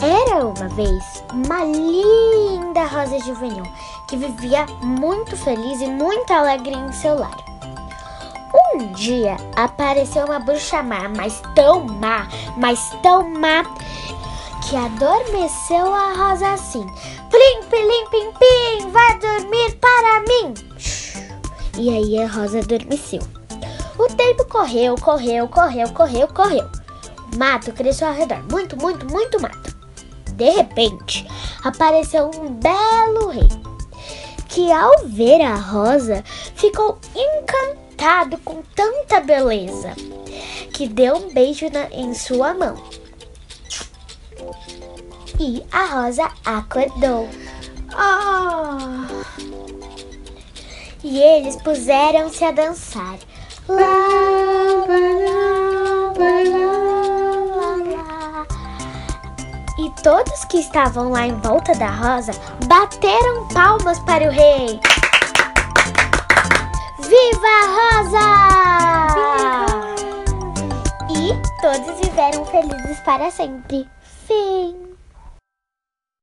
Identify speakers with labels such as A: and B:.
A: Era uma vez uma linda rosa juvenil que vivia muito feliz e muito alegre em seu lar. Um dia apareceu uma bruxa má, mas tão má, mas tão má, que adormeceu a rosa assim. Plim, plim, pim, pim, vai dormir para mim. E aí a rosa adormeceu. O tempo correu, correu, correu, correu, correu. Mato cresceu ao redor, muito, muito, muito mato. De repente, apareceu um belo rei, que ao ver a rosa ficou encantado com tanta beleza, que deu um beijo na, em sua mão. E a rosa acordou.
B: Ah,
A: E eles puseram-se a dançar. Lá, E todos que estavam lá em volta da rosa bateram palmas para o rei. Viva a rosa! E todos viveram felizes para sempre.